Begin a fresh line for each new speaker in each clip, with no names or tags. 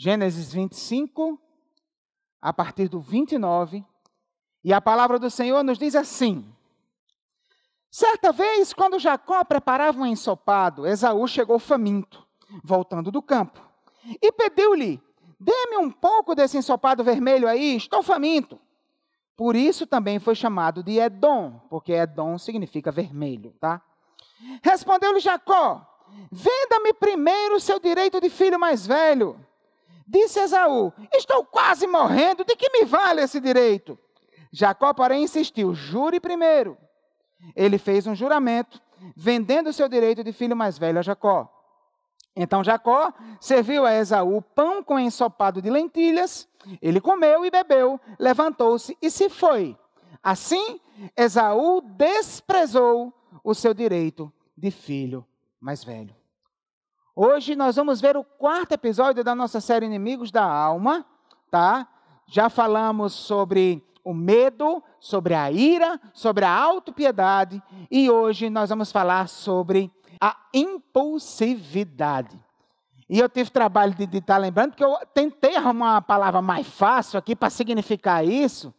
Gênesis 25, a partir do 29. E a palavra do Senhor nos diz assim: Certa vez, quando Jacó preparava um ensopado, Esaú chegou faminto, voltando do campo, e pediu-lhe: Dê-me um pouco desse ensopado vermelho aí, estou faminto. Por isso também foi chamado de Edom, porque Edom significa vermelho, tá? Respondeu-lhe Jacó: Venda-me primeiro o seu direito de filho mais velho. Disse Esaú: Estou quase morrendo, de que me vale esse direito? Jacó, porém, insistiu: Jure primeiro. Ele fez um juramento, vendendo seu direito de filho mais velho a Jacó. Então Jacó serviu a Esaú pão com ensopado de lentilhas, ele comeu e bebeu, levantou-se e se foi. Assim, Esaú desprezou o seu direito de filho mais velho. Hoje nós vamos ver o quarto episódio da nossa série Inimigos da Alma, tá? Já falamos sobre o medo, sobre a ira, sobre a autopiedade e hoje nós vamos falar sobre a impulsividade. E eu tive trabalho de estar tá lembrando, porque eu tentei arrumar uma palavra mais fácil aqui para significar isso,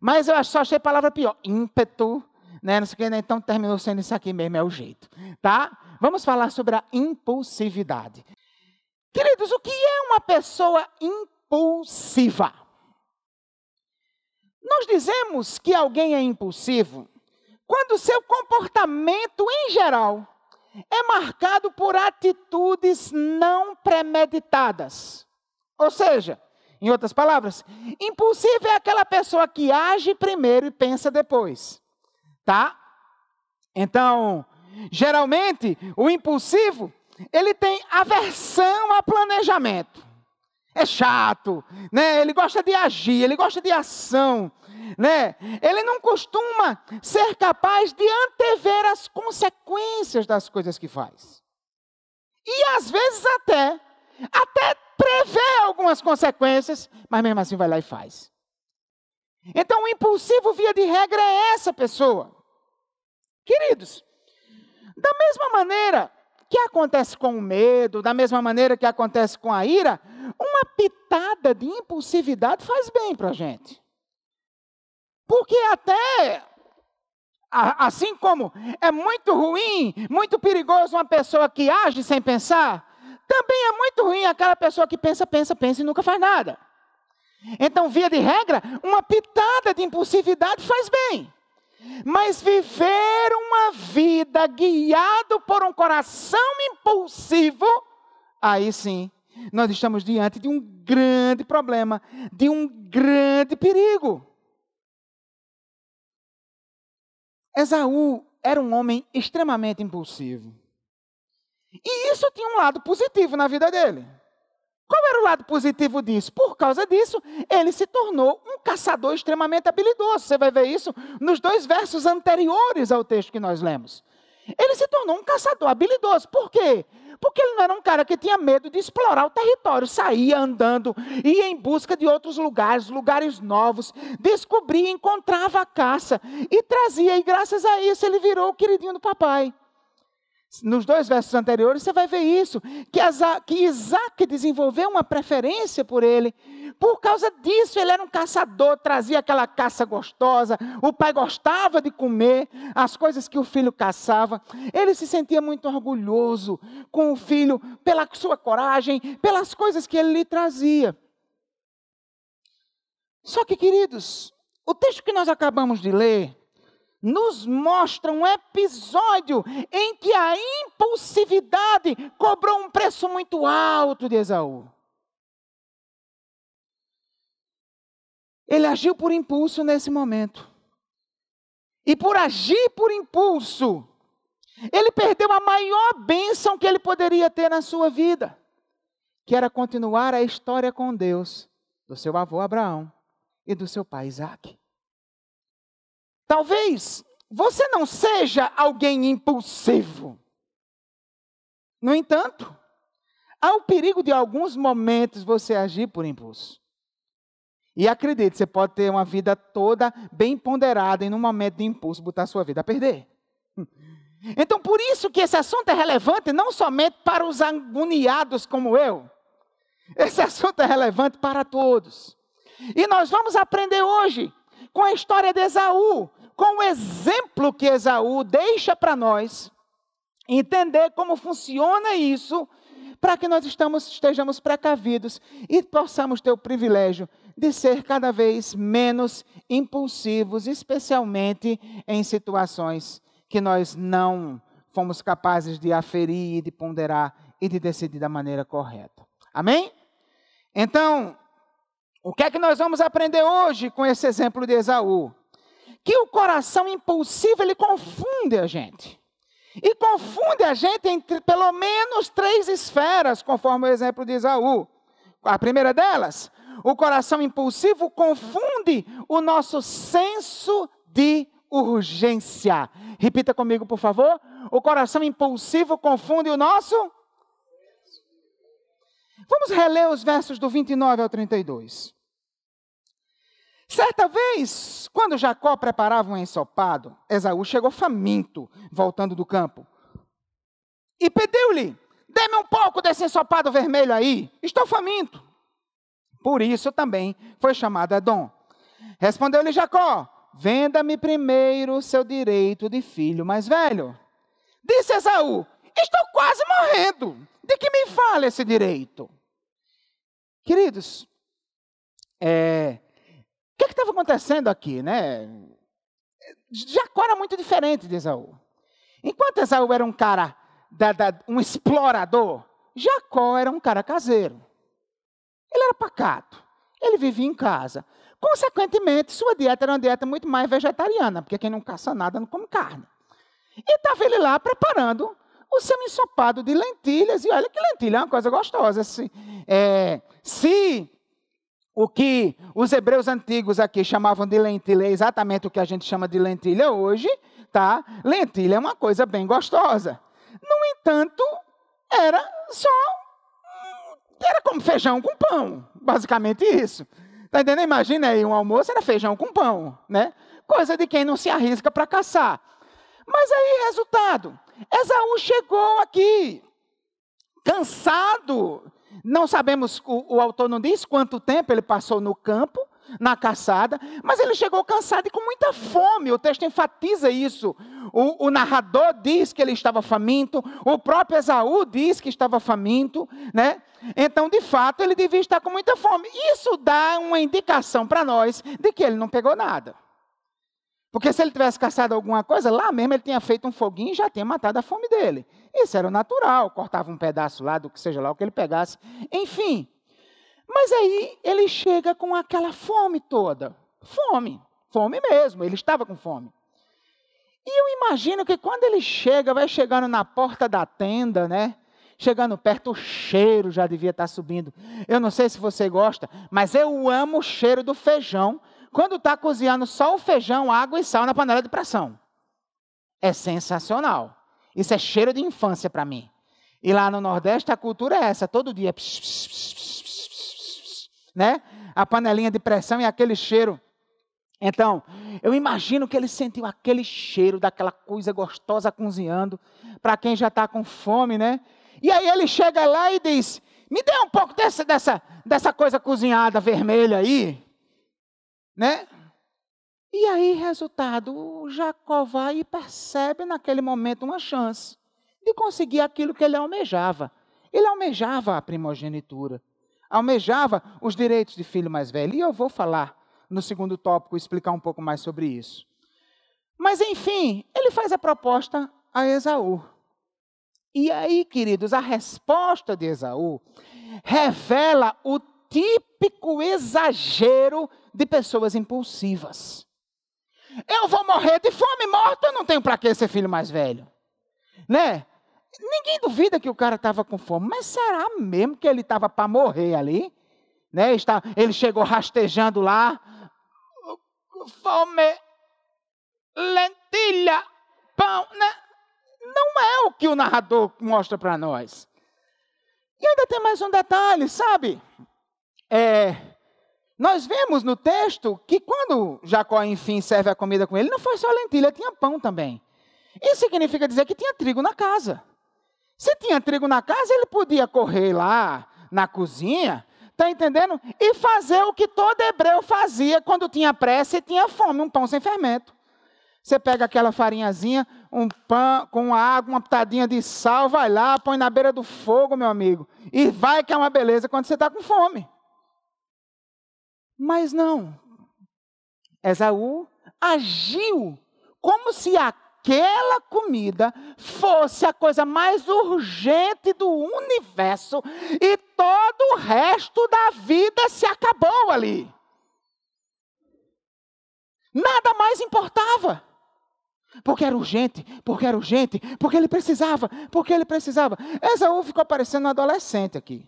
mas eu só achei a palavra pior, ímpeto, né? Não sei o que, né? então terminou sendo isso aqui mesmo, é o jeito, tá? Vamos falar sobre a impulsividade. Queridos, o que é uma pessoa impulsiva? Nós dizemos que alguém é impulsivo quando seu comportamento em geral é marcado por atitudes não premeditadas. Ou seja, em outras palavras, impulsivo é aquela pessoa que age primeiro e pensa depois. Tá? Então, geralmente, o impulsivo, ele tem aversão a planejamento. É chato, né? Ele gosta de agir, ele gosta de ação né? Ele não costuma ser capaz de antever as consequências das coisas que faz. E às vezes até, até prevê algumas consequências, mas mesmo assim vai lá e faz. Então o impulsivo, via de regra, é essa pessoa. Queridos, da mesma maneira que acontece com o medo, da mesma maneira que acontece com a ira, uma pitada de impulsividade faz bem para a gente. Porque até assim como é muito ruim, muito perigoso uma pessoa que age sem pensar, também é muito ruim aquela pessoa que pensa, pensa, pensa e nunca faz nada. Então, via de regra, uma pitada de impulsividade faz bem. Mas viver uma vida guiado por um coração impulsivo, aí sim, nós estamos diante de um grande problema, de um grande perigo. Esaú era um homem extremamente impulsivo. E isso tinha um lado positivo na vida dele. Qual era o lado positivo disso? Por causa disso, ele se tornou um caçador extremamente habilidoso. Você vai ver isso nos dois versos anteriores ao texto que nós lemos. Ele se tornou um caçador habilidoso. Por quê? Porque ele não era um cara que tinha medo de explorar o território, saía andando, ia em busca de outros lugares, lugares novos, descobria, encontrava a caça e trazia, e graças a isso ele virou o queridinho do papai nos dois versos anteriores, você vai ver isso, que, que Isaac desenvolveu uma preferência por ele. Por causa disso, ele era um caçador, trazia aquela caça gostosa, o pai gostava de comer as coisas que o filho caçava. Ele se sentia muito orgulhoso com o filho pela sua coragem, pelas coisas que ele lhe trazia. Só que, queridos, o texto que nós acabamos de ler, nos mostra um episódio em que a impulsividade cobrou um preço muito alto de Esaú. Ele agiu por impulso nesse momento. E por agir por impulso, ele perdeu a maior bênção que ele poderia ter na sua vida, que era continuar a história com Deus do seu avô Abraão e do seu pai Isaac. Talvez você não seja alguém impulsivo. No entanto, há o perigo de alguns momentos você agir por impulso. E acredite, você pode ter uma vida toda bem ponderada e num momento de impulso botar sua vida a perder. Então, por isso que esse assunto é relevante não somente para os agoniados como eu, Esse assunto é relevante para todos. E nós vamos aprender hoje com a história de Esaú, com o exemplo que Esaú deixa para nós, entender como funciona isso, para que nós estamos, estejamos precavidos e possamos ter o privilégio de ser cada vez menos impulsivos, especialmente em situações que nós não fomos capazes de aferir, de ponderar e de decidir da maneira correta. Amém? Então, o que é que nós vamos aprender hoje com esse exemplo de Esaú? Que o coração impulsivo ele confunde a gente. E confunde a gente entre pelo menos três esferas, conforme o exemplo de Esaú. A primeira delas, o coração impulsivo confunde o nosso senso de urgência. Repita comigo, por favor. O coração impulsivo confunde o nosso. Vamos reler os versos do 29 ao 32. Certa vez, quando Jacó preparava um ensopado, Esaú chegou faminto, voltando do campo. E pediu-lhe: Dê-me um pouco desse ensopado vermelho aí, estou faminto. Por isso também foi chamado Edom. Respondeu-lhe Jacó: Venda-me primeiro o seu direito de filho mais velho. Disse Esaú: Estou quase morrendo. De que me fala esse direito? Queridos, é, o que estava acontecendo aqui, né? Jacó era muito diferente de Esaú. Enquanto Esaú era um cara, da, da, um explorador, Jacó era um cara caseiro. Ele era pacato. Ele vivia em casa. Consequentemente, sua dieta era uma dieta muito mais vegetariana, porque quem não caça nada não come carne. E estava ele lá preparando o seu ensopado de lentilhas. E olha que lentilha é uma coisa gostosa. Se, é, se o que os hebreus antigos aqui chamavam de lentilha é exatamente o que a gente chama de lentilha hoje, tá? Lentilha é uma coisa bem gostosa. No entanto, era só era como feijão com pão, basicamente isso. Tá entendendo? Imagina aí um almoço era feijão com pão, né? Coisa de quem não se arrisca para caçar. Mas aí, resultado, Esaú chegou aqui, cansado. Não sabemos, o, o, autor não diz quanto tempo ele passou no campo, na caçada, mas ele chegou cansado e com muita fome. O texto enfatiza isso. O, o narrador diz que ele estava faminto, o próprio Esaú diz que estava faminto, né? Então, de fato, ele devia estar com muita fome. Isso dá uma indicação para nós de que ele não pegou nada. Porque se ele tivesse caçado alguma coisa, lá mesmo ele tinha feito um foguinho e já tinha matado a fome dele. Isso era o natural, cortava um pedaço lá do que seja lá o que ele pegasse. Enfim. Mas aí ele chega com aquela fome toda. Fome. Fome mesmo, ele estava com fome. E eu imagino que quando ele chega, vai chegando na porta da tenda, né? Chegando perto, o cheiro já devia estar subindo. Eu não sei se você gosta, mas eu amo o cheiro do feijão quando está cozinhando só o feijão, água e sal na panela de pressão. É sensacional. Isso é cheiro de infância para mim. E lá no Nordeste a cultura é essa, todo dia. Pss, pss, pss, né? A panelinha de pressão e aquele cheiro. Então, eu imagino que ele sentiu aquele cheiro daquela coisa gostosa cozinhando, para quem já está com fome, né? E aí ele chega lá e diz: Me dê um pouco dessa, dessa, dessa coisa cozinhada vermelha aí né? E aí, resultado, Jacó vai e percebe naquele momento uma chance de conseguir aquilo que ele almejava. Ele almejava a primogenitura, almejava os direitos de filho mais velho. E eu vou falar no segundo tópico, explicar um pouco mais sobre isso. Mas, enfim, ele faz a proposta a Esaú. E aí, queridos, a resposta de Esaú revela o típico exagero de pessoas impulsivas. Eu vou morrer de fome, morto, eu não tenho para que ser filho mais velho. Né? Ninguém duvida que o cara estava com fome, mas será mesmo que ele estava para morrer ali? Né? Ele chegou rastejando lá, fome, lentilha, pão. Né? Não é o que o narrador mostra para nós. E ainda tem mais um detalhe, sabe? É, nós vemos no texto que quando Jacó, enfim, serve a comida com ele, não foi só lentilha, tinha pão também. Isso significa dizer que tinha trigo na casa. Se tinha trigo na casa, ele podia correr lá na cozinha, tá entendendo? E fazer o que todo hebreu fazia quando tinha pressa e tinha fome, um pão sem fermento. Você pega aquela farinhazinha, um pão com água, uma pitadinha de sal, vai lá, põe na beira do fogo, meu amigo, e vai que é uma beleza quando você está com fome. Mas não. Esaú agiu como se aquela comida fosse a coisa mais urgente do universo e todo o resto da vida se acabou ali. Nada mais importava. Porque era urgente, porque era urgente, porque ele precisava, porque ele precisava. Esaú ficou parecendo um adolescente aqui.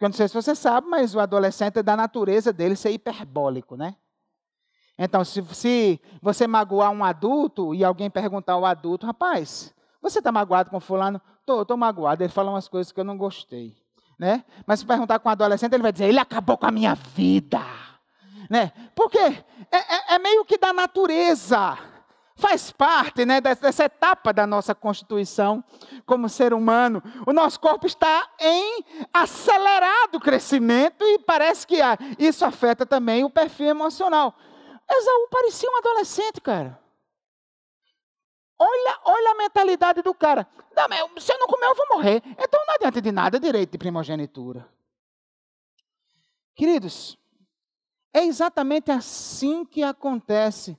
Eu não sei se você sabe, mas o adolescente é da natureza dele ser hiperbólico, né? Então, se, se você magoar um adulto e alguém perguntar ao adulto, rapaz, você está magoado com fulano? Estou, estou magoado. Ele fala umas coisas que eu não gostei. Né? Mas se perguntar com um adolescente, ele vai dizer, ele acabou com a minha vida. Né? Porque é, é, é meio que da natureza faz parte né, dessa etapa da nossa constituição como ser humano. O nosso corpo está em acelerado crescimento e parece que isso afeta também o perfil emocional. Esaú parecia um adolescente, cara. Olha, olha a mentalidade do cara. Não, se eu não comer, eu vou morrer. Então não adianta de nada direito de primogenitura. Queridos, é exatamente assim que acontece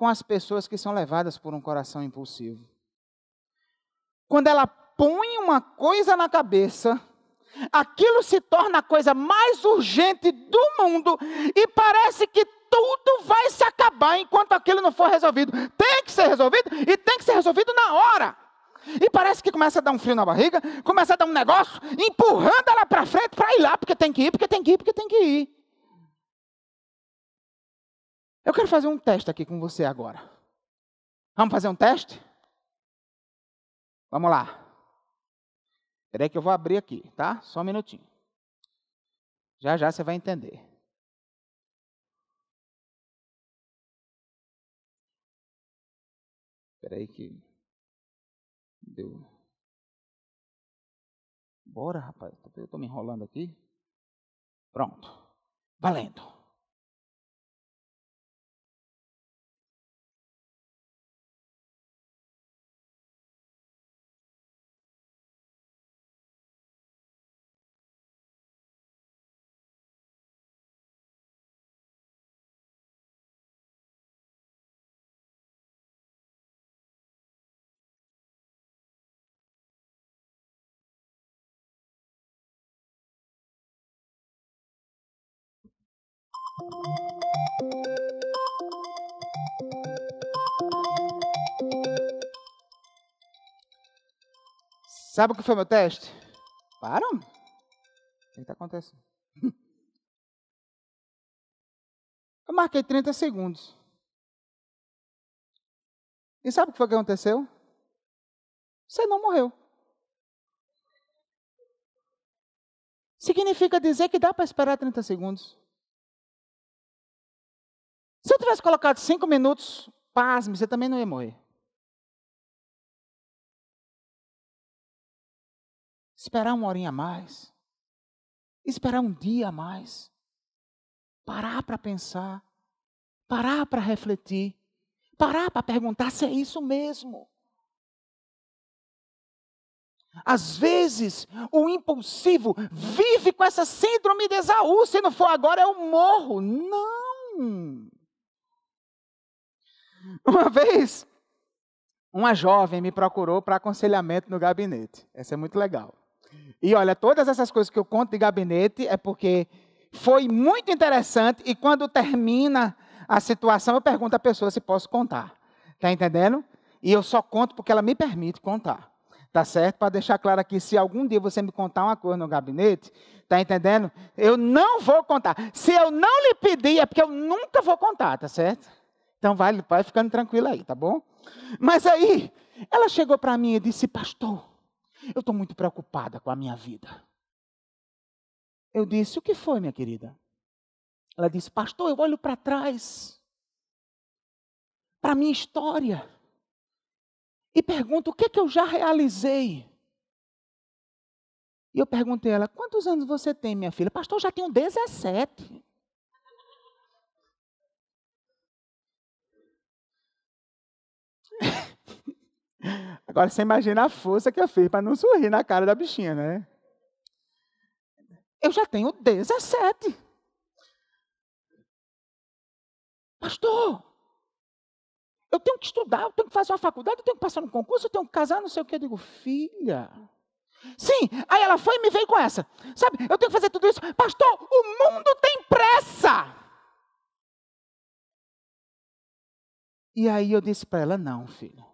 com as pessoas que são levadas por um coração impulsivo. Quando ela põe uma coisa na cabeça, aquilo se torna a coisa mais urgente do mundo e parece que tudo vai se acabar enquanto aquilo não for resolvido. Tem que ser resolvido e tem que ser resolvido na hora. E parece que começa a dar um frio na barriga, começa a dar um negócio, empurrando ela para frente para ir lá, porque tem que ir, porque tem que ir, porque tem que ir. Eu quero fazer um teste aqui com você agora. Vamos fazer um teste? Vamos lá. Espera aí que eu vou abrir aqui, tá? Só um minutinho. Já já você vai entender. Espera aí que deu. Bora, rapaz. Eu estou me enrolando aqui. Pronto. Valendo. Sabe o que foi meu teste? Para. O que está acontecendo? Eu marquei 30 segundos. E sabe o que foi que aconteceu? Você não morreu. Significa dizer que dá para esperar 30 segundos. Se eu tivesse colocado cinco minutos, pasme, você também não ia morrer. Esperar uma horinha a mais. Esperar um dia a mais. Parar para pensar. Parar para refletir. Parar para perguntar se é isso mesmo. Às vezes, o impulsivo vive com essa síndrome de Esaú. Se não for agora, eu morro. Não. Uma vez, uma jovem me procurou para aconselhamento no gabinete. Essa é muito legal. E olha, todas essas coisas que eu conto de gabinete é porque foi muito interessante e quando termina a situação eu pergunto à pessoa se posso contar. Tá entendendo? E eu só conto porque ela me permite contar. Tá certo? Para deixar claro aqui, se algum dia você me contar uma coisa no gabinete, tá entendendo? Eu não vou contar. Se eu não lhe pedir, é porque eu nunca vou contar, tá certo? Então vai, vai ficando tranquilo aí, tá bom? Mas aí, ela chegou para mim e disse: Pastor, eu estou muito preocupada com a minha vida. Eu disse: O que foi, minha querida? Ela disse: Pastor, eu olho para trás, para a minha história, e pergunto: o que, é que eu já realizei? E eu perguntei a ela: quantos anos você tem, minha filha? Pastor, já tenho 17. Agora você imagina a força que eu fiz para não sorrir na cara da bichinha, né? Eu já tenho 17. Pastor, eu tenho que estudar, eu tenho que fazer uma faculdade, eu tenho que passar no concurso, eu tenho que casar, não sei o que. Eu digo, filha. Sim, aí ela foi e me veio com essa. Sabe, eu tenho que fazer tudo isso. Pastor, o mundo tem pressa. E aí eu disse para ela: não, filho.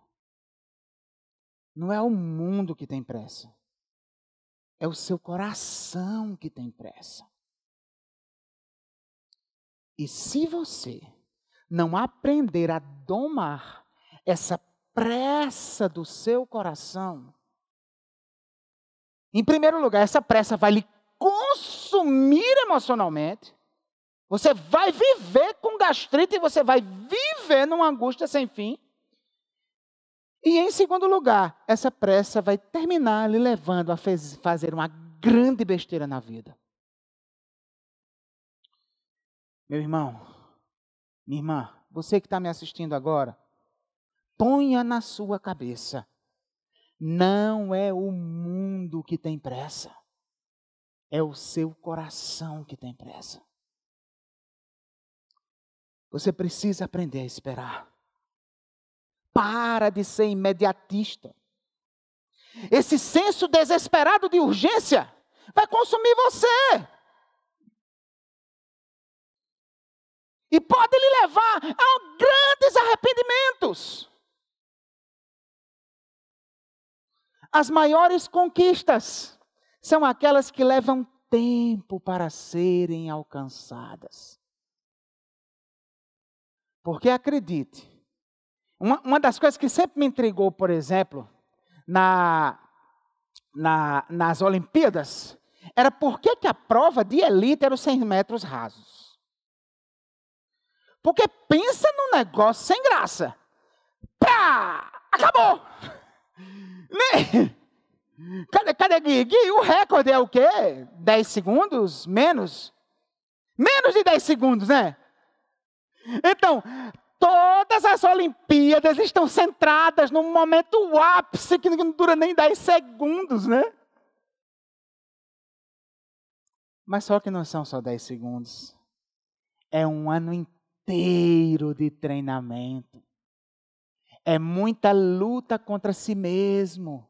Não é o mundo que tem pressa. É o seu coração que tem pressa. E se você não aprender a domar essa pressa do seu coração, em primeiro lugar, essa pressa vai lhe consumir emocionalmente. Você vai viver com gastrite e você vai viver numa angústia sem fim. E em segundo lugar, essa pressa vai terminar lhe levando a fazer uma grande besteira na vida. Meu irmão, minha irmã, você que está me assistindo agora, ponha na sua cabeça: não é o mundo que tem pressa, é o seu coração que tem pressa. Você precisa aprender a esperar. Para de ser imediatista. Esse senso desesperado de urgência vai consumir você. E pode lhe levar a grandes arrependimentos. As maiores conquistas são aquelas que levam tempo para serem alcançadas. Porque acredite, uma, uma das coisas que sempre me intrigou, por exemplo, na, na, nas Olimpíadas, era por que, que a prova de elite era os 100 metros rasos. Porque pensa num negócio sem graça. Pá! Acabou! Cadê, cadê Gui? Gui, o recorde é o quê? 10 segundos? Menos? Menos de 10 segundos, né? Então, todas as Olimpíadas estão centradas num momento ápice que não dura nem 10 segundos, né? Mas só que não são só 10 segundos. É um ano inteiro de treinamento. É muita luta contra si mesmo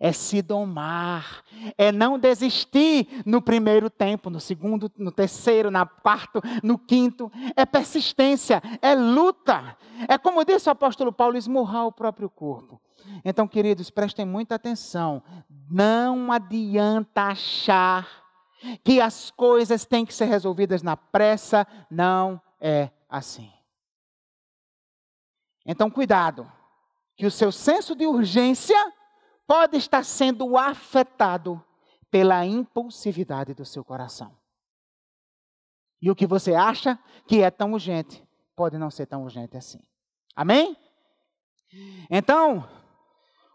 é se domar, é não desistir no primeiro tempo, no segundo, no terceiro, no quarto, no quinto. É persistência, é luta. É como disse o apóstolo Paulo, esmurrar o próprio corpo. Então, queridos, prestem muita atenção. Não adianta achar que as coisas têm que ser resolvidas na pressa. Não é assim. Então, cuidado, que o seu senso de urgência pode estar sendo afetado pela impulsividade do seu coração. E o que você acha que é tão urgente, pode não ser tão urgente assim. Amém? Então,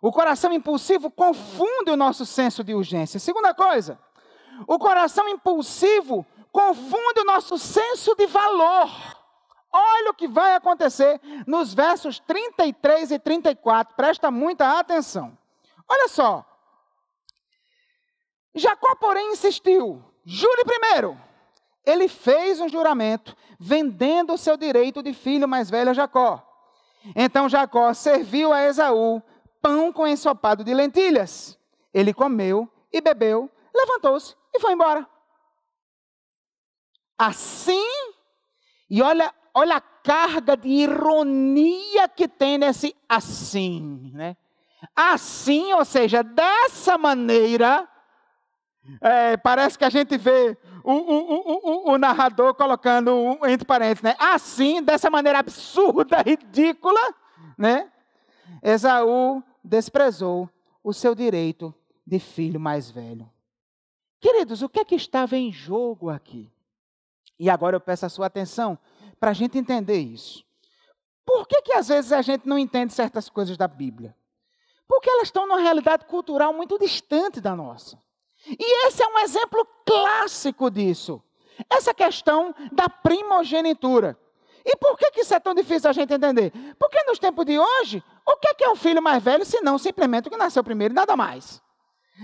o coração impulsivo confunde o nosso senso de urgência. Segunda coisa, o coração impulsivo confunde o nosso senso de valor. Olha o que vai acontecer nos versos 33 e 34. Presta muita atenção. Olha só. Jacó, porém, insistiu: jure primeiro. Ele fez um juramento, vendendo o seu direito de filho mais velho a Jacó. Então Jacó serviu a Esaú pão com ensopado de lentilhas. Ele comeu e bebeu, levantou-se e foi embora. Assim, e olha, olha a carga de ironia que tem nesse assim, né? Assim, ou seja, dessa maneira, é, parece que a gente vê o, o, o, o, narrador colocando entre parênteses, né? Assim, dessa maneira absurda, ridícula, né? Esaú desprezou o seu direito de filho mais velho. Queridos, o que é que estava em jogo aqui? E agora eu peço a sua atenção para a gente entender isso. Por que, que às vezes a gente não entende certas coisas da Bíblia? Porque elas estão numa realidade cultural muito distante da nossa. E esse é um exemplo clássico disso. Essa questão da primogenitura. E por que, que isso é tão difícil a gente entender? Porque nos tempos de hoje, o que é, que é o filho mais velho, se não simplesmente o que nasceu primeiro e nada mais?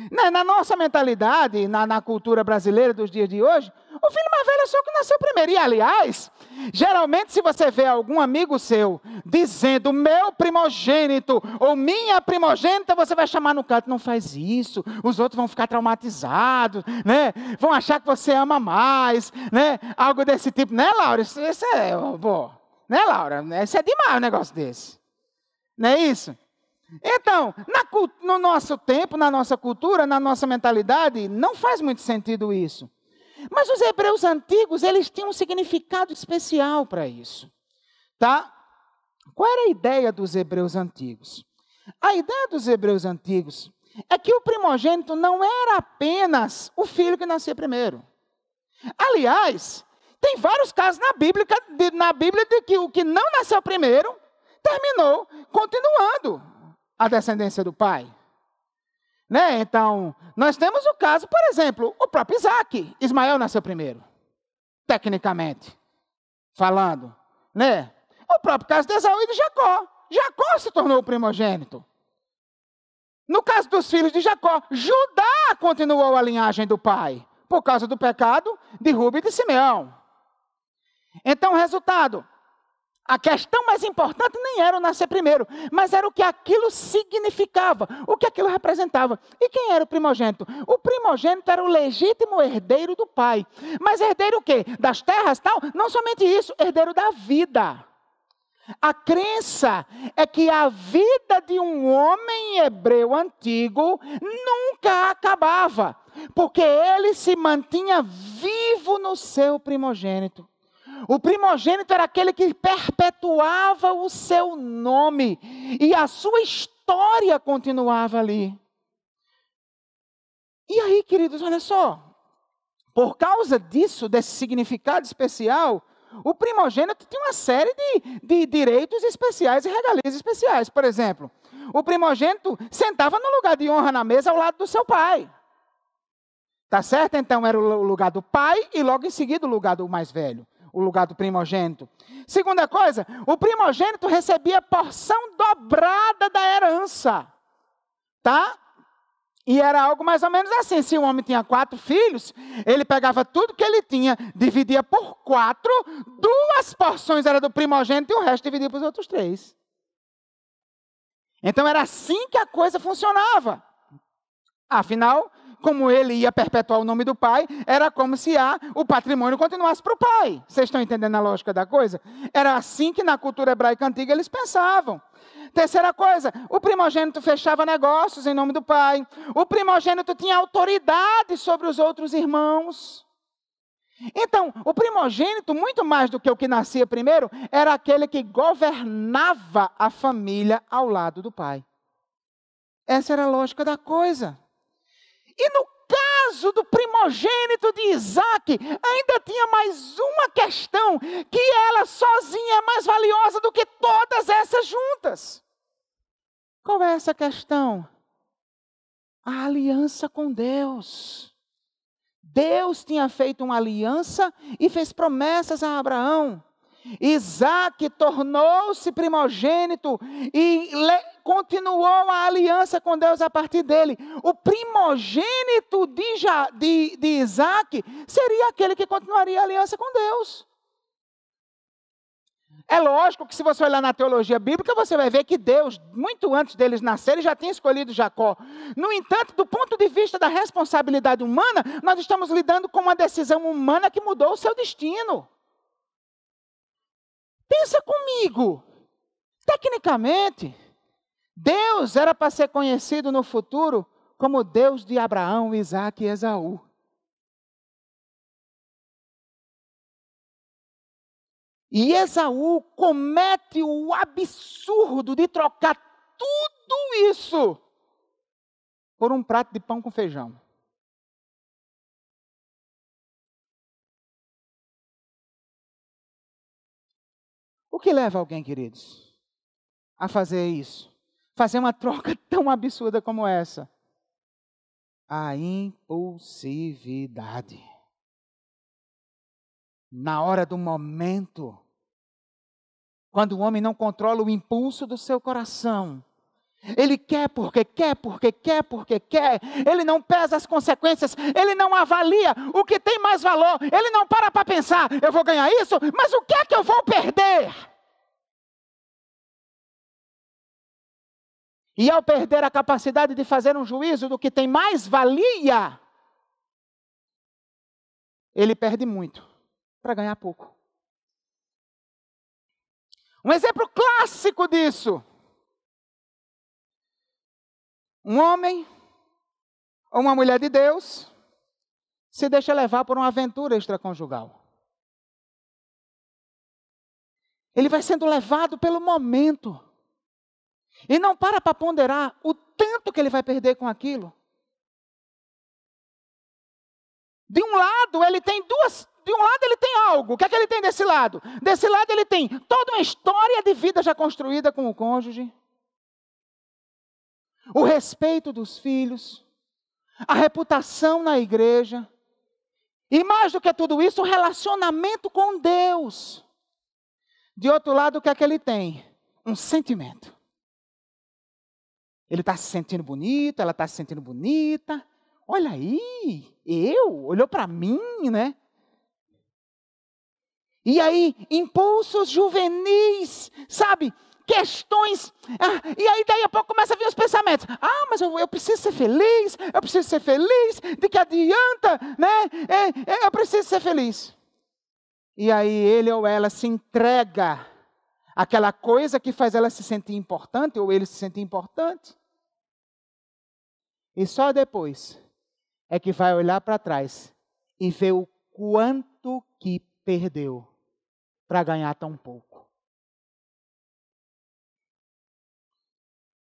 Na, na nossa mentalidade, na, na, cultura brasileira dos dias de hoje, o filho mais velho é só o que nasceu primeiro. E, aliás, geralmente, se você vê algum amigo seu dizendo meu primogênito ou minha primogênita, você vai chamar no canto, não faz isso, os outros vão ficar traumatizados, né? vão achar que você ama mais, né? algo desse tipo. Né, Laura? Isso, isso é, pô, né, Laura? Isso é demais um negócio desse. Não é isso? Então, na, no nosso tempo, na nossa cultura, na nossa mentalidade, não faz muito sentido isso. Mas os hebreus antigos, eles tinham um significado especial para isso. Tá? Qual era a ideia dos hebreus antigos? A ideia dos hebreus antigos é que o primogênito não era apenas o filho que nascia primeiro. Aliás, tem vários casos na Bíblia, na Bíblia de que o que não nasceu primeiro terminou continuando a descendência do pai. Né? Então, nós temos o caso, por exemplo, o próprio Isaac. Ismael nasceu primeiro, tecnicamente falando. Né? O próprio caso de Esaú e de Jacó. Jacó se tornou o primogênito. No caso dos filhos de Jacó, Judá continuou a linhagem do pai, por causa do pecado de Rubem e de Simeão. Então, resultado: a questão mais importante nem era o nascer primeiro, mas era o que aquilo significava, o que aquilo representava. E quem era o primogênito? O primogênito era o legítimo herdeiro do pai. Mas herdeiro o quê? Das terras tal? Não somente isso, herdeiro da vida. A crença é que a vida de um homem hebreu antigo nunca acabava, porque ele se mantinha vivo no seu primogênito. O primogênito era aquele que perpetuava o seu nome e a sua história continuava ali. E aí, queridos, olha só. Por causa disso, desse significado especial, o primogênito tinha uma série de, de direitos especiais e regalias especiais. Por exemplo, o primogênito sentava no lugar de honra na mesa ao lado do seu pai. Tá certo? Então era o lugar do pai e logo em seguida o lugar do mais velho o lugar do primogênito. Segunda coisa, o primogênito recebia porção dobrada da herança. Tá? E era algo mais ou menos assim: se o homem tinha quatro filhos, ele pegava tudo que ele tinha, dividia por quatro, duas porções era do primogênito e o resto dividia para os outros três. Então era assim que a coisa funcionava. Afinal, como ele ia perpetuar o nome do pai, era como se a, o patrimônio continuasse para o pai. Vocês estão entendendo a lógica da coisa? Era assim que na cultura hebraica antiga eles pensavam. Terceira coisa, o primogênito fechava negócios em nome do pai. O primogênito tinha autoridade sobre os outros irmãos. Então, o primogênito, muito mais do que o que nascia primeiro, era aquele que governava a família ao lado do pai. Essa era a lógica da coisa. E no caso do primogênito de Isaac, ainda tinha mais uma questão, que ela sozinha é mais valiosa do que todas essas juntas. Qual é essa questão? A aliança com Deus. Deus tinha feito uma aliança e fez promessas a Abraão. Isaac tornou-se primogênito e continuou a aliança com Deus a partir dele. O primogênito de, ja, de, de Isaac seria aquele que continuaria a aliança com Deus. É lógico que se você olhar na teologia bíblica, você vai ver que Deus, muito antes deles nascerem, já tinha escolhido Jacó. No entanto, do ponto de vista da responsabilidade humana, nós estamos lidando com uma decisão humana que mudou o seu destino. Pensa comigo. Tecnicamente, Deus era para ser conhecido no futuro como Deus de Abraão, Isaac e Esaú. E Esaú comete o absurdo de trocar tudo isso por um prato de pão com feijão. O que leva alguém, queridos, a fazer isso? Fazer uma troca tão absurda como essa? A impulsividade. Na hora do momento, quando o homem não controla o impulso do seu coração, ele quer porque quer, porque quer, porque quer. Ele não pesa as consequências, ele não avalia o que tem mais valor. Ele não para para pensar, eu vou ganhar isso, mas o que é que eu vou perder? E ao perder a capacidade de fazer um juízo do que tem mais valia, ele perde muito para ganhar pouco. Um exemplo clássico disso um homem ou uma mulher de Deus se deixa levar por uma aventura extraconjugal. Ele vai sendo levado pelo momento. E não para para ponderar o tanto que ele vai perder com aquilo. De um lado, ele tem duas. De um lado, ele tem algo. O que é que ele tem desse lado? Desse lado, ele tem toda uma história de vida já construída com o cônjuge o respeito dos filhos, a reputação na igreja, e mais do que tudo isso, o relacionamento com Deus. De outro lado, o que é que ele tem? Um sentimento. Ele está se sentindo bonito, ela está se sentindo bonita. Olha aí, eu? Olhou para mim, né? E aí, impulsos juvenis, sabe? questões. Ah, e aí, daí a pouco começa a vir os pensamentos: ah, mas eu, eu preciso ser feliz, eu preciso ser feliz, de que adianta, né? É, é, eu preciso ser feliz. E aí ele ou ela se entrega àquela coisa que faz ela se sentir importante, ou ele se sentir importante. E só depois é que vai olhar para trás e ver o quanto que perdeu para ganhar tão pouco.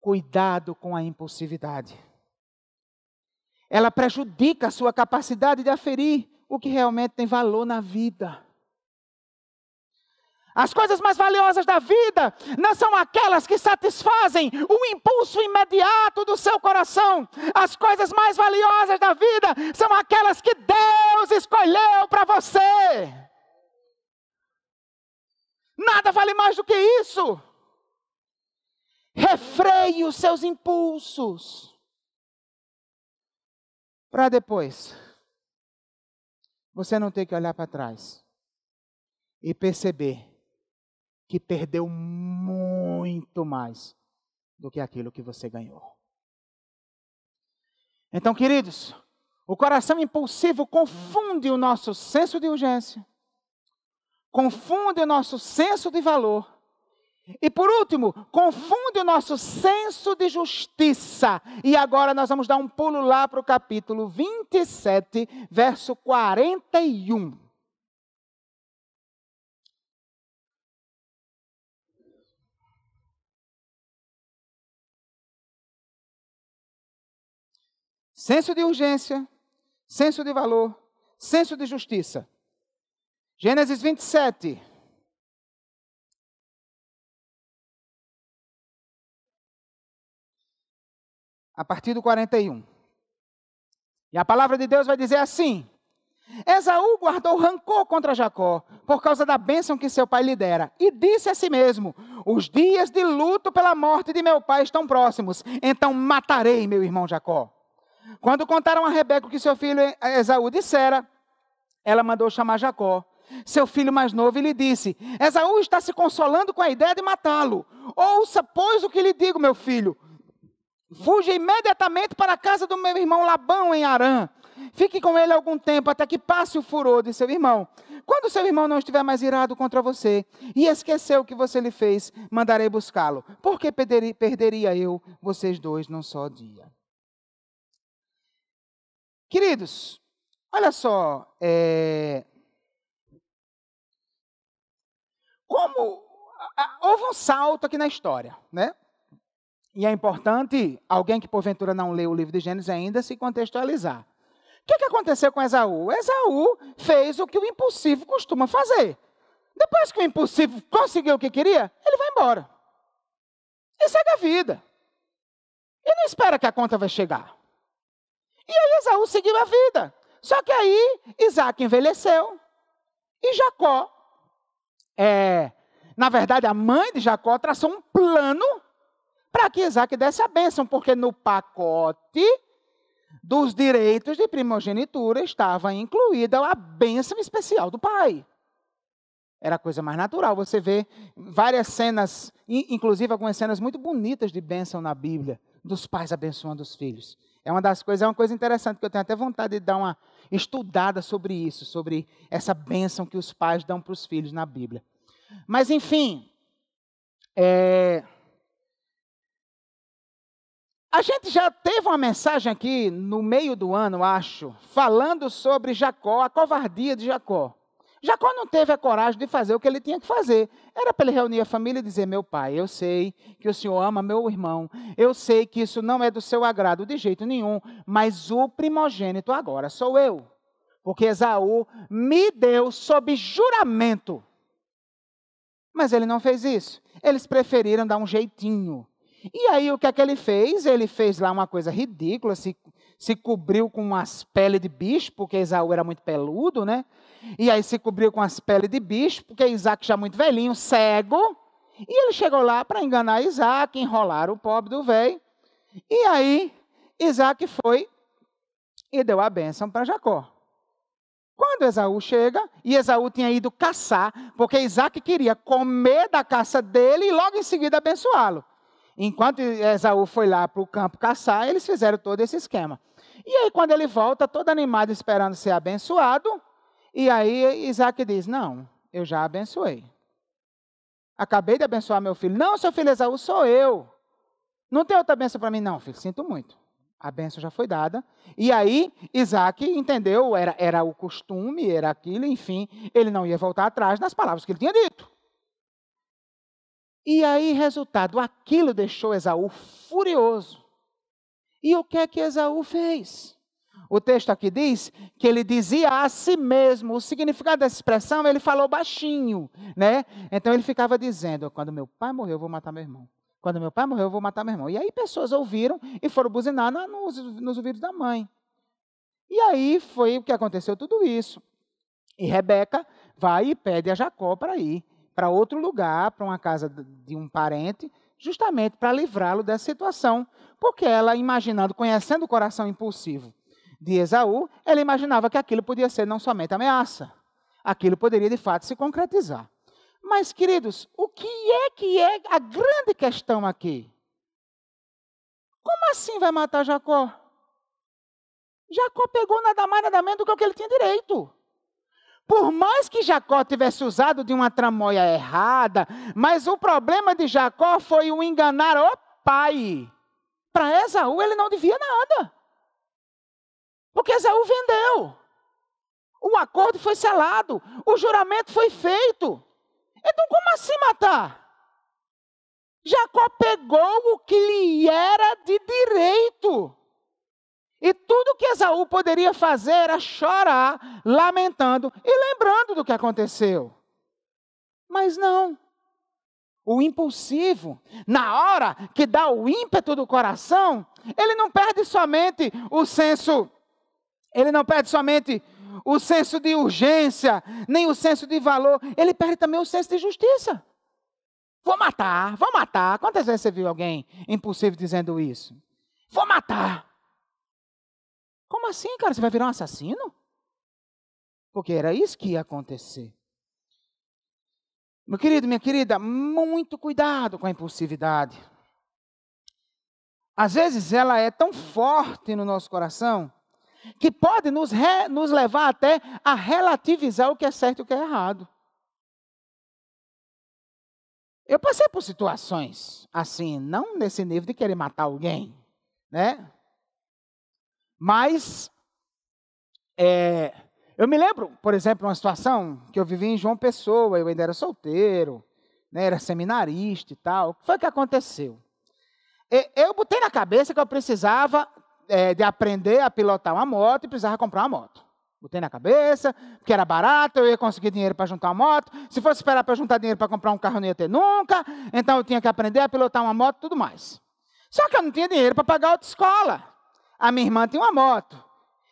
Cuidado com a impulsividade. Ela prejudica a sua capacidade de aferir o que realmente tem valor na vida. As coisas mais valiosas da vida não são aquelas que satisfazem o impulso imediato do seu coração. As coisas mais valiosas da vida são aquelas que Deus escolheu para você. Nada vale mais do que isso. Refreie os seus impulsos. Para depois você não ter que olhar para trás e perceber que perdeu muito mais do que aquilo que você ganhou. Então, queridos, o coração impulsivo confunde o nosso senso de urgência, confunde o nosso senso de valor e por último, confunde o nosso senso de justiça. E agora nós vamos dar um pulo lá para o capítulo 27, verso 41. Senso de urgência, senso de valor, senso de justiça. Gênesis 27, a partir do 41. E a palavra de Deus vai dizer assim: Esaú guardou rancor contra Jacó, por causa da bênção que seu pai lhe dera, e disse a si mesmo: Os dias de luto pela morte de meu pai estão próximos, então matarei meu irmão Jacó. Quando contaram a Rebeca o que seu filho Esaú dissera, ela mandou chamar Jacó, seu filho mais novo, e lhe disse: Esaú está se consolando com a ideia de matá-lo. Ouça, pois, o que lhe digo, meu filho. Fuja imediatamente para a casa do meu irmão Labão em Arã. Fique com ele algum tempo até que passe o furor de seu irmão. Quando seu irmão não estiver mais irado contra você e esquecer o que você lhe fez, mandarei buscá-lo. Por que perderia eu vocês dois num só dia? Queridos, olha só. É... Como houve um salto aqui na história, né? E é importante alguém que porventura não leu o livro de Gênesis ainda se contextualizar. O que, que aconteceu com Esaú? Esaú fez o que o impulsivo costuma fazer. Depois que o impulsivo conseguiu o que queria, ele vai embora. E segue a vida. E não espera que a conta vai chegar. E aí Esaú seguiu a vida. Só que aí Isaac envelheceu e Jacó, é, na verdade, a mãe de Jacó traçou um plano para que Isaac desse a bênção, porque no pacote dos direitos de primogenitura estava incluída a bênção especial do pai. Era a coisa mais natural. Você vê várias cenas, inclusive algumas cenas muito bonitas de bênção na Bíblia, dos pais abençoando os filhos. É uma das coisas, é uma coisa interessante que eu tenho até vontade de dar uma estudada sobre isso, sobre essa bênção que os pais dão para os filhos na Bíblia. Mas enfim, é... a gente já teve uma mensagem aqui no meio do ano, acho, falando sobre Jacó, a covardia de Jacó. Jacó não teve a coragem de fazer o que ele tinha que fazer. Era para ele reunir a família e dizer: Meu pai, eu sei que o senhor ama meu irmão, eu sei que isso não é do seu agrado de jeito nenhum, mas o primogênito agora sou eu. Porque Esaú me deu sob juramento. Mas ele não fez isso. Eles preferiram dar um jeitinho. E aí o que é que ele fez? Ele fez lá uma coisa ridícula, se, se cobriu com umas peles de bicho, porque Esaú era muito peludo, né? E aí se cobriu com as peles de bicho, porque Isaac já muito velhinho, cego. E ele chegou lá para enganar Isaac, enrolar o pobre do velho. E aí Isaac foi e deu a bênção para Jacó. Quando Esaú chega, e Esaú tinha ido caçar, porque Isaac queria comer da caça dele e logo em seguida abençoá-lo. Enquanto Esaú foi lá para o campo caçar, eles fizeram todo esse esquema. E aí, quando ele volta, todo animado esperando ser abençoado, e aí Isaac diz: Não, eu já abençoei. Acabei de abençoar meu filho. Não, seu filho Esaú, sou eu. Não tem outra benção para mim, não, filho. Sinto muito. A benção já foi dada. E aí, Isaac entendeu, era, era o costume, era aquilo, enfim, ele não ia voltar atrás nas palavras que ele tinha dito. E aí, resultado, aquilo deixou Esaú furioso. E o que é que Esaú fez? O texto aqui diz que ele dizia a si mesmo, o significado dessa expressão, ele falou baixinho, né? Então ele ficava dizendo: quando meu pai morreu, eu vou matar meu irmão. Quando meu pai morreu, eu vou matar meu irmão. E aí pessoas ouviram e foram buzinar nos, nos ouvidos da mãe. E aí foi o que aconteceu tudo isso. E Rebeca vai e pede a Jacó para ir para outro lugar, para uma casa de um parente, justamente para livrá-lo dessa situação, porque ela, imaginando, conhecendo o coração impulsivo de Esaú, ela imaginava que aquilo podia ser não somente ameaça, aquilo poderia de fato se concretizar. Mas, queridos, o que é que é a grande questão aqui? Como assim vai matar Jacó? Jacó pegou nada mais, nada menos do que o que ele tinha direito. Por mais que Jacó tivesse usado de uma tramóia errada, mas o problema de Jacó foi o enganar o pai. Para Esaú, ele não devia nada. Porque Esaú vendeu. O acordo foi selado. O juramento foi feito. Então, como assim matar? Jacó pegou o que lhe era de direito. E tudo que Esaú poderia fazer era chorar, lamentando e lembrando do que aconteceu. Mas não. O impulsivo, na hora que dá o ímpeto do coração, ele não perde somente o senso ele não perde somente o senso de urgência, nem o senso de valor, ele perde também o senso de justiça. Vou matar, vou matar. Quantas vezes você viu alguém impulsivo dizendo isso? Vou matar. Como assim, cara? Você vai virar um assassino? Porque era isso que ia acontecer. Meu querido, minha querida, muito cuidado com a impulsividade. Às vezes ela é tão forte no nosso coração que pode nos, re, nos levar até a relativizar o que é certo e o que é errado. Eu passei por situações assim, não nesse nível de querer matar alguém, né? Mas é, eu me lembro, por exemplo, uma situação que eu vivi em João Pessoa, eu ainda era solteiro, né, era seminarista e tal. O que foi que aconteceu? Eu botei na cabeça que eu precisava é, de aprender a pilotar uma moto e precisava comprar uma moto. Botei na cabeça, porque era barato, eu ia conseguir dinheiro para juntar uma moto. Se fosse esperar para juntar dinheiro para comprar um carro, não ia ter nunca. Então eu tinha que aprender a pilotar uma moto e tudo mais. Só que eu não tinha dinheiro para pagar outra escola. A minha irmã tinha uma moto.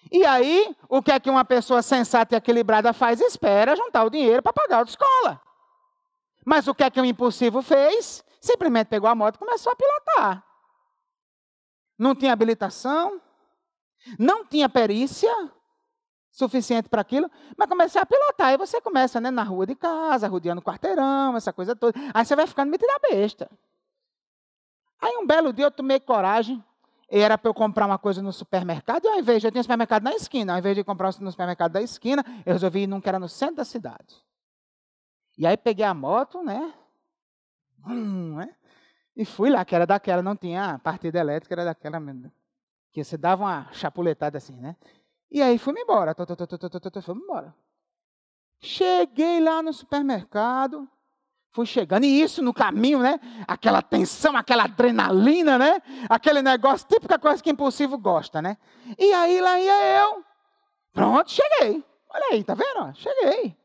E aí, o que é que uma pessoa sensata e equilibrada faz? Espera juntar o dinheiro para pagar a escola. Mas o que é que o impulsivo fez? Simplesmente pegou a moto e começou a pilotar. Não tinha habilitação, não tinha perícia suficiente para aquilo, mas comecei a pilotar. Aí você começa né, na rua de casa, rodeando o quarteirão, essa coisa toda. Aí você vai ficando metida besta. Aí um belo dia eu tomei coragem, era para eu comprar uma coisa no supermercado, e ao invés de eu tinha um supermercado na esquina, ao invés de comprar no supermercado da esquina, eu resolvi ir num que era no centro da cidade. E aí peguei a moto, né? Hum, né? E fui lá, que era daquela, não tinha partida elétrica, era daquela mesmo. Que você dava uma chapuletada assim, né? E aí fui embora. Tô, tô, fui embora. Cheguei lá no supermercado, fui chegando, e isso no caminho, né? Aquela tensão, aquela adrenalina, né? Aquele negócio, típica coisa que impulsivo gosta, né? E aí lá ia eu. Pronto, cheguei. Olha aí, tá vendo? Cheguei.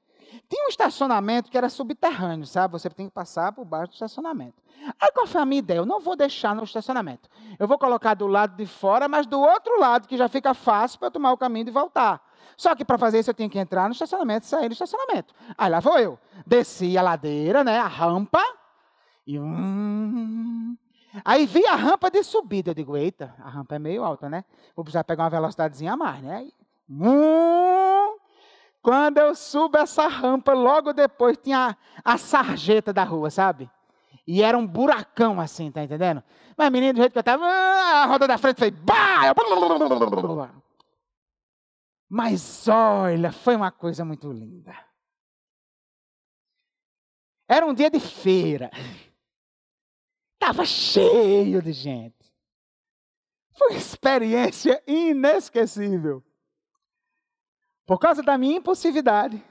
Tinha um estacionamento que era subterrâneo, sabe? Você tem que passar por baixo do estacionamento. Aí qual foi a minha ideia? Eu não vou deixar no estacionamento. Eu vou colocar do lado de fora, mas do outro lado, que já fica fácil para eu tomar o caminho e voltar. Só que para fazer isso eu tinha que entrar no estacionamento sair do estacionamento. Aí lá vou eu. Desci a ladeira, né, a rampa. E hum, Aí vi a rampa de subida. Eu digo, eita, a rampa é meio alta, né? Vou precisar pegar uma velocidadezinha a mais, né? Hum, quando eu subo essa rampa, logo depois tinha a, a sarjeta da rua, sabe? E era um buracão assim, tá entendendo? Mas menino, do jeito que eu estava, ah, a roda da frente foi. Bah! Mas olha, foi uma coisa muito linda. Era um dia de feira. Estava cheio de gente. Foi uma experiência inesquecível. Por causa da minha impulsividade,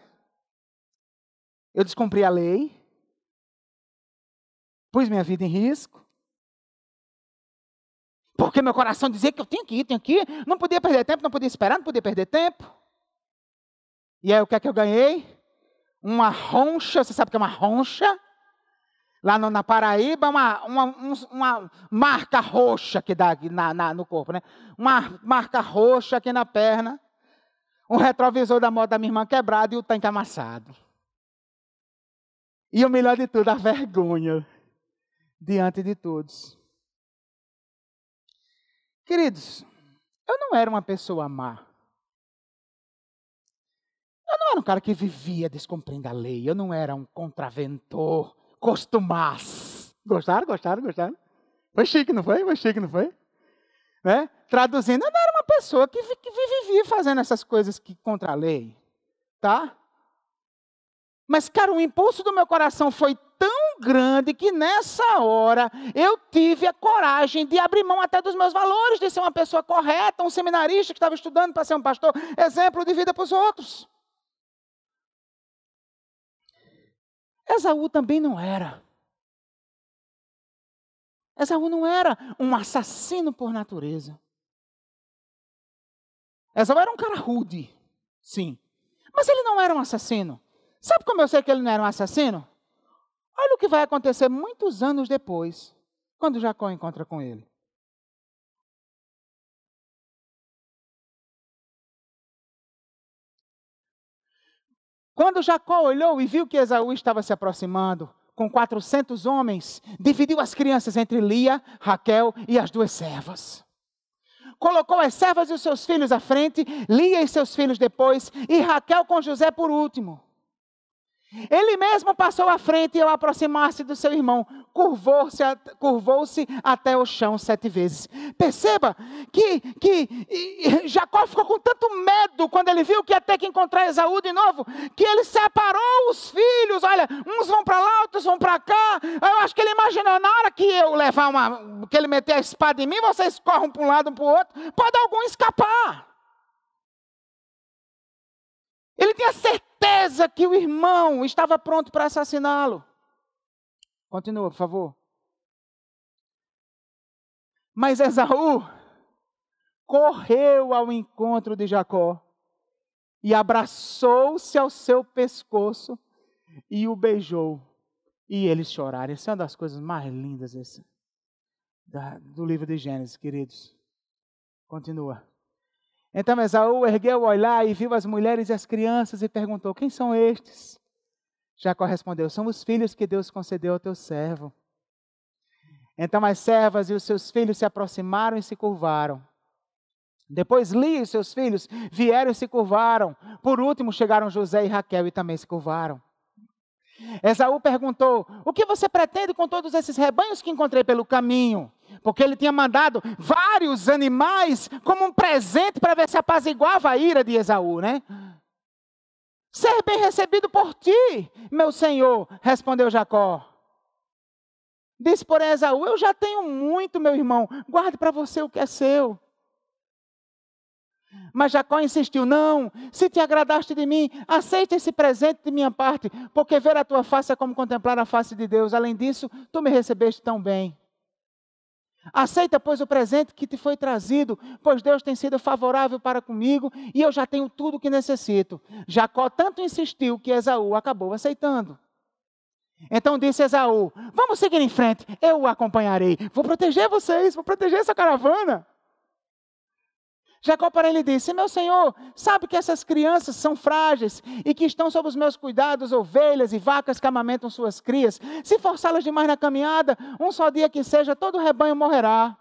eu descumpri a lei, pus minha vida em risco, porque meu coração dizia que eu tinha que ir, tinha que ir, não podia perder tempo, não podia esperar, não podia perder tempo. E aí o que é que eu ganhei? Uma roncha, você sabe o que é uma roncha? Lá no, na Paraíba, uma, uma, uma, marca roxa que dá na, na, no corpo, né? Uma marca roxa aqui na perna um retrovisor da moto da minha irmã quebrado e o tanque amassado. E o melhor de tudo, a vergonha diante de todos. Queridos, eu não era uma pessoa má. Eu não era um cara que vivia descumprindo a lei. Eu não era um contraventor, costumaz. Gostaram, gostaram, gostaram? Foi chique, não foi? Foi chique, não foi? Né? Traduzindo, eu não era uma pessoa que, que vivia fazendo essas coisas que contra a lei. Tá? Mas, cara, o impulso do meu coração foi grande que nessa hora eu tive a coragem de abrir mão até dos meus valores, de ser uma pessoa correta, um seminarista que estava estudando para ser um pastor, exemplo de vida para os outros. Esaú também não era. Esaú não era um assassino por natureza. Esaú era um cara rude, sim. Mas ele não era um assassino. Sabe como eu sei que ele não era um assassino? Olha o que vai acontecer muitos anos depois, quando Jacó encontra com ele. Quando Jacó olhou e viu que Esaú estava se aproximando, com 400 homens, dividiu as crianças entre Lia, Raquel e as duas servas. Colocou as servas e os seus filhos à frente, Lia e seus filhos depois, e Raquel com José por último. Ele mesmo passou à frente e, ao aproximar-se do seu irmão, curvou-se curvou até o chão sete vezes. Perceba que, que Jacó ficou com tanto medo quando ele viu que ia ter que encontrar Esaú de novo, que ele separou os filhos. Olha, uns vão para lá, outros vão para cá. Eu acho que ele imaginou, na hora que eu levar uma. que ele meter a espada em mim, vocês corram para um lado, um para o outro, pode algum escapar. Ele tinha certeza que o irmão estava pronto para assassiná-lo. Continua, por favor. Mas Esaú correu ao encontro de Jacó e abraçou-se ao seu pescoço e o beijou. E eles choraram. Essa é uma das coisas mais lindas essa, da, do livro de Gênesis, queridos. Continua. Então Esaú ergueu o olhar e viu as mulheres e as crianças e perguntou: Quem são estes? Jacó respondeu: São os filhos que Deus concedeu ao teu servo. Então as servas e os seus filhos se aproximaram e se curvaram. Depois Lia e seus filhos vieram e se curvaram. Por último chegaram José e Raquel e também se curvaram. Esaú perguntou: O que você pretende com todos esses rebanhos que encontrei pelo caminho? Porque ele tinha mandado vários animais como um presente para ver se apaziguava a ira de Esaú, né? Ser bem recebido por ti, meu senhor, respondeu Jacó. Disse, porém, Esaú: Eu já tenho muito, meu irmão, guarde para você o que é seu. Mas Jacó insistiu: Não, se te agradaste de mim, aceite esse presente de minha parte, porque ver a tua face é como contemplar a face de Deus. Além disso, tu me recebeste tão bem. Aceita, pois, o presente que te foi trazido, pois Deus tem sido favorável para comigo e eu já tenho tudo o que necessito. Jacó tanto insistiu que Esaú acabou aceitando. Então disse Esaú: Vamos seguir em frente, eu o acompanharei. Vou proteger vocês, vou proteger essa caravana. Jacó, para ele, disse: Meu senhor, sabe que essas crianças são frágeis e que estão sob os meus cuidados ovelhas e vacas que amamentam suas crias. Se forçá-las demais na caminhada, um só dia que seja, todo o rebanho morrerá.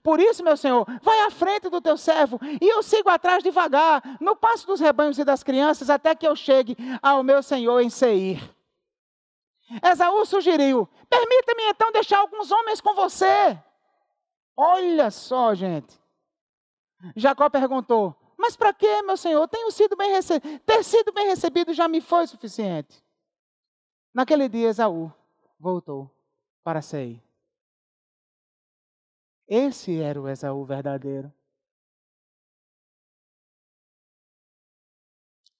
Por isso, meu senhor, vai à frente do teu servo e eu sigo atrás devagar, no passo dos rebanhos e das crianças, até que eu chegue ao meu senhor em Seir. Esaú sugeriu: Permita-me então deixar alguns homens com você. Olha só, gente. Jacó perguntou: Mas para que, meu senhor? Tenho sido bem recebido. Ter sido bem recebido já me foi suficiente. Naquele dia, Esaú voltou para Sei. Esse era o Esaú verdadeiro.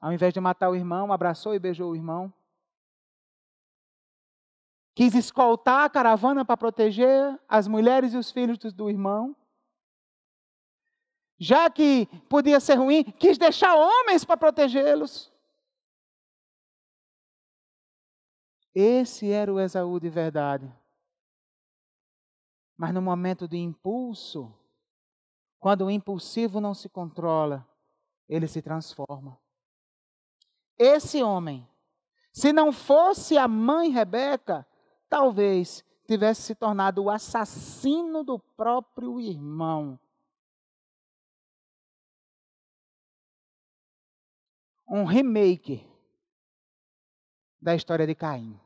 Ao invés de matar o irmão, abraçou e beijou o irmão. Quis escoltar a caravana para proteger as mulheres e os filhos do irmão já que podia ser ruim, quis deixar homens para protegê-los. Esse era o Esaú de verdade. Mas no momento de impulso, quando o impulsivo não se controla, ele se transforma. Esse homem, se não fosse a mãe Rebeca, talvez tivesse se tornado o assassino do próprio irmão. Um remake da história de Caim.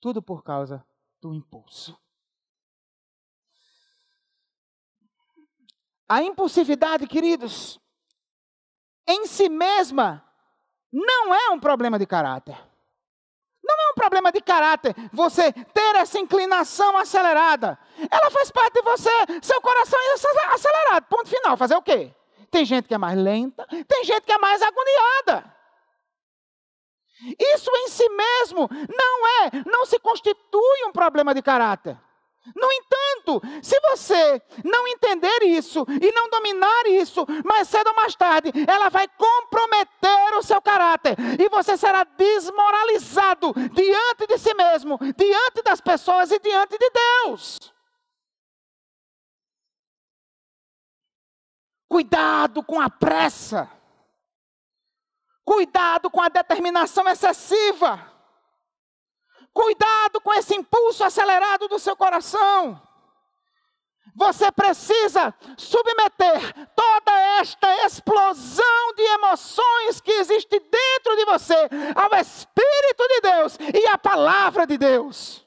Tudo por causa do impulso. A impulsividade, queridos, em si mesma, não é um problema de caráter. Não é um problema de caráter você ter essa inclinação acelerada. Ela faz parte de você. Seu coração é acelerado. Ponto final. Fazer o quê? Tem gente que é mais lenta, tem gente que é mais agoniada. Isso em si mesmo não é, não se constitui um problema de caráter. No entanto, se você não entender isso e não dominar isso, mais cedo ou mais tarde, ela vai comprometer o seu caráter e você será desmoralizado diante de si mesmo, diante das pessoas e diante de Deus. Cuidado com a pressa. Cuidado com a determinação excessiva. Cuidado com esse impulso acelerado do seu coração. Você precisa submeter toda esta explosão de emoções que existe dentro de você ao Espírito de Deus e à palavra de Deus.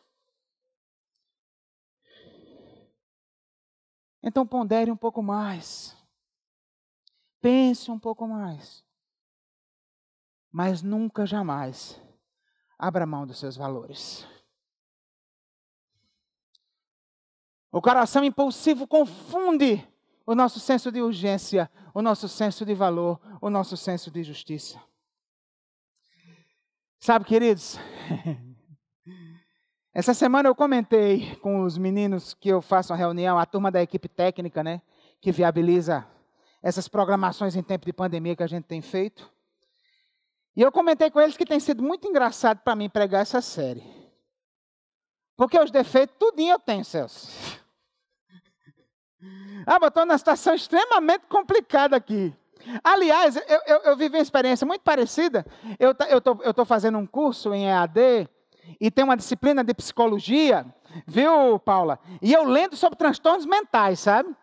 Então pondere um pouco mais. Pense um pouco mais. Mas nunca, jamais, abra mão dos seus valores. O coração impulsivo confunde o nosso senso de urgência, o nosso senso de valor, o nosso senso de justiça. Sabe, queridos, essa semana eu comentei com os meninos que eu faço uma reunião, a turma da equipe técnica, né, que viabiliza essas programações em tempo de pandemia que a gente tem feito. E eu comentei com eles que tem sido muito engraçado para mim pregar essa série. Porque os defeitos, tudinho eu tenho, Celso. Ah, botou numa situação extremamente complicada aqui. Aliás, eu, eu, eu vivi uma experiência muito parecida. Eu estou fazendo um curso em EAD e tem uma disciplina de psicologia, viu, Paula? E eu lendo sobre transtornos mentais, sabe?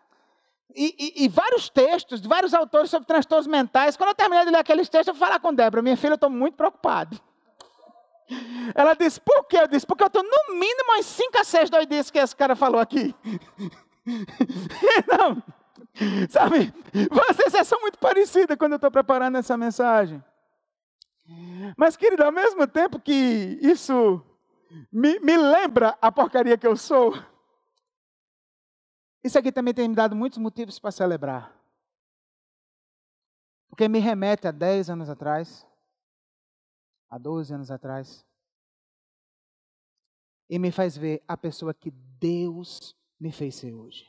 E, e, e, vários textos de vários autores sobre transtornos mentais. Quando eu terminei de ler aqueles textos, eu fui falar com Débora, minha filha, eu estou muito preocupado. Ela disse, por quê? Eu disse, porque eu estou no mínimo umas 5 a 6 doidices que esse cara falou aqui. Não, sabe, vocês são muito parecidas quando eu estou preparando essa mensagem. Mas, querido, ao mesmo tempo que isso me, me lembra a porcaria que eu sou, isso aqui também tem me dado muitos motivos para celebrar. Porque me remete a 10 anos atrás, há 12 anos atrás, e me faz ver a pessoa que Deus me fez ser hoje.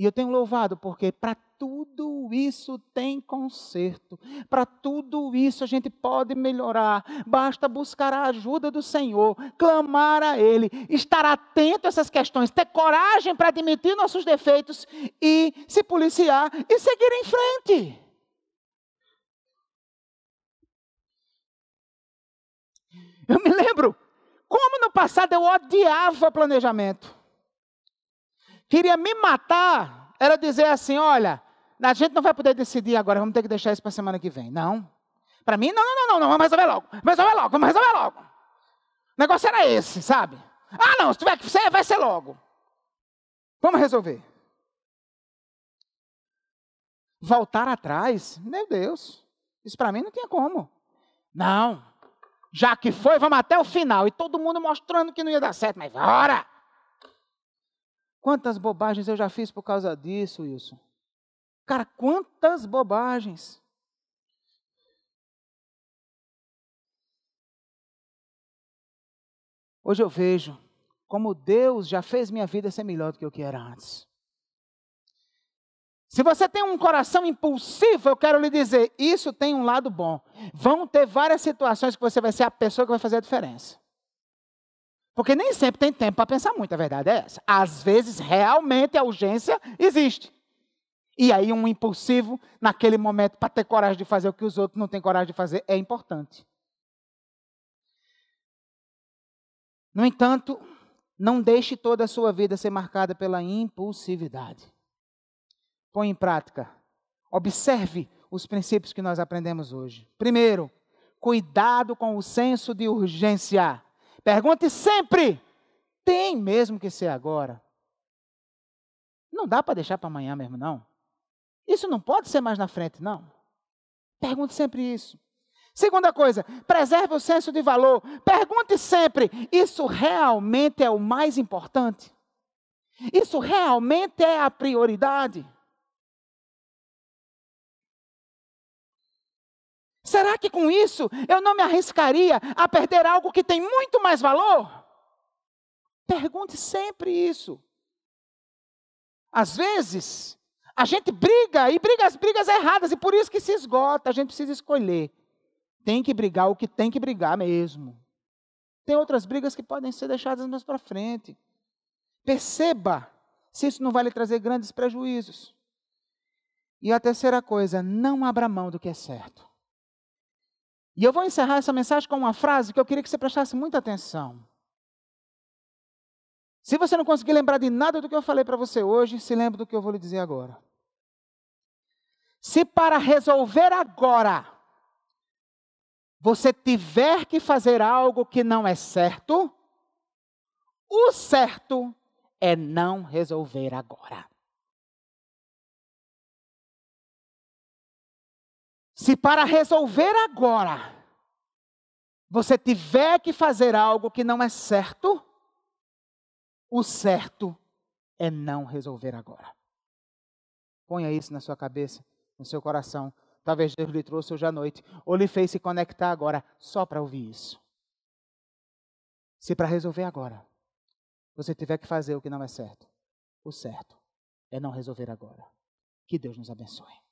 E eu tenho louvado porque para tudo isso tem conserto. Para tudo isso a gente pode melhorar. Basta buscar a ajuda do Senhor, clamar a Ele, estar atento a essas questões, ter coragem para admitir nossos defeitos e se policiar e seguir em frente. Eu me lembro como no passado eu odiava planejamento. Queria me matar, era dizer assim: olha, a gente não vai poder decidir agora, vamos ter que deixar isso para a semana que vem. Não. Para mim, não, não, não, não, vamos resolver logo. Vamos resolver logo, vamos resolver logo. O negócio era esse, sabe? Ah, não, se tiver que ser, vai ser logo. Vamos resolver. Voltar atrás, meu Deus, isso para mim não tinha como. Não, já que foi, vamos até o final. E todo mundo mostrando que não ia dar certo, mas bora! Quantas bobagens eu já fiz por causa disso, Wilson? Cara, quantas bobagens. Hoje eu vejo como Deus já fez minha vida ser melhor do que o que era antes. Se você tem um coração impulsivo, eu quero lhe dizer, isso tem um lado bom. Vão ter várias situações que você vai ser a pessoa que vai fazer a diferença. Porque nem sempre tem tempo para pensar muito, a verdade é essa. Às vezes, realmente, a urgência existe. E aí, um impulsivo, naquele momento, para ter coragem de fazer o que os outros não têm coragem de fazer, é importante. No entanto, não deixe toda a sua vida ser marcada pela impulsividade. Põe em prática. Observe os princípios que nós aprendemos hoje. Primeiro, cuidado com o senso de urgência. Pergunte sempre: tem mesmo que ser agora? Não dá para deixar para amanhã mesmo, não. Isso não pode ser mais na frente, não. Pergunte sempre isso. Segunda coisa, preserve o senso de valor. Pergunte sempre: isso realmente é o mais importante? Isso realmente é a prioridade? Será que com isso eu não me arriscaria a perder algo que tem muito mais valor? Pergunte sempre isso. Às vezes, a gente briga e briga as brigas erradas e por isso que se esgota. A gente precisa escolher. Tem que brigar o que tem que brigar mesmo. Tem outras brigas que podem ser deixadas mais para frente. Perceba se isso não vai lhe trazer grandes prejuízos. E a terceira coisa, não abra mão do que é certo. E eu vou encerrar essa mensagem com uma frase que eu queria que você prestasse muita atenção. Se você não conseguir lembrar de nada do que eu falei para você hoje, se lembre do que eu vou lhe dizer agora. Se para resolver agora você tiver que fazer algo que não é certo, o certo é não resolver agora. Se para resolver agora você tiver que fazer algo que não é certo, o certo é não resolver agora. Ponha isso na sua cabeça, no seu coração. Talvez Deus lhe trouxe hoje à noite, ou lhe fez se conectar agora, só para ouvir isso. Se para resolver agora, você tiver que fazer o que não é certo, o certo é não resolver agora. Que Deus nos abençoe.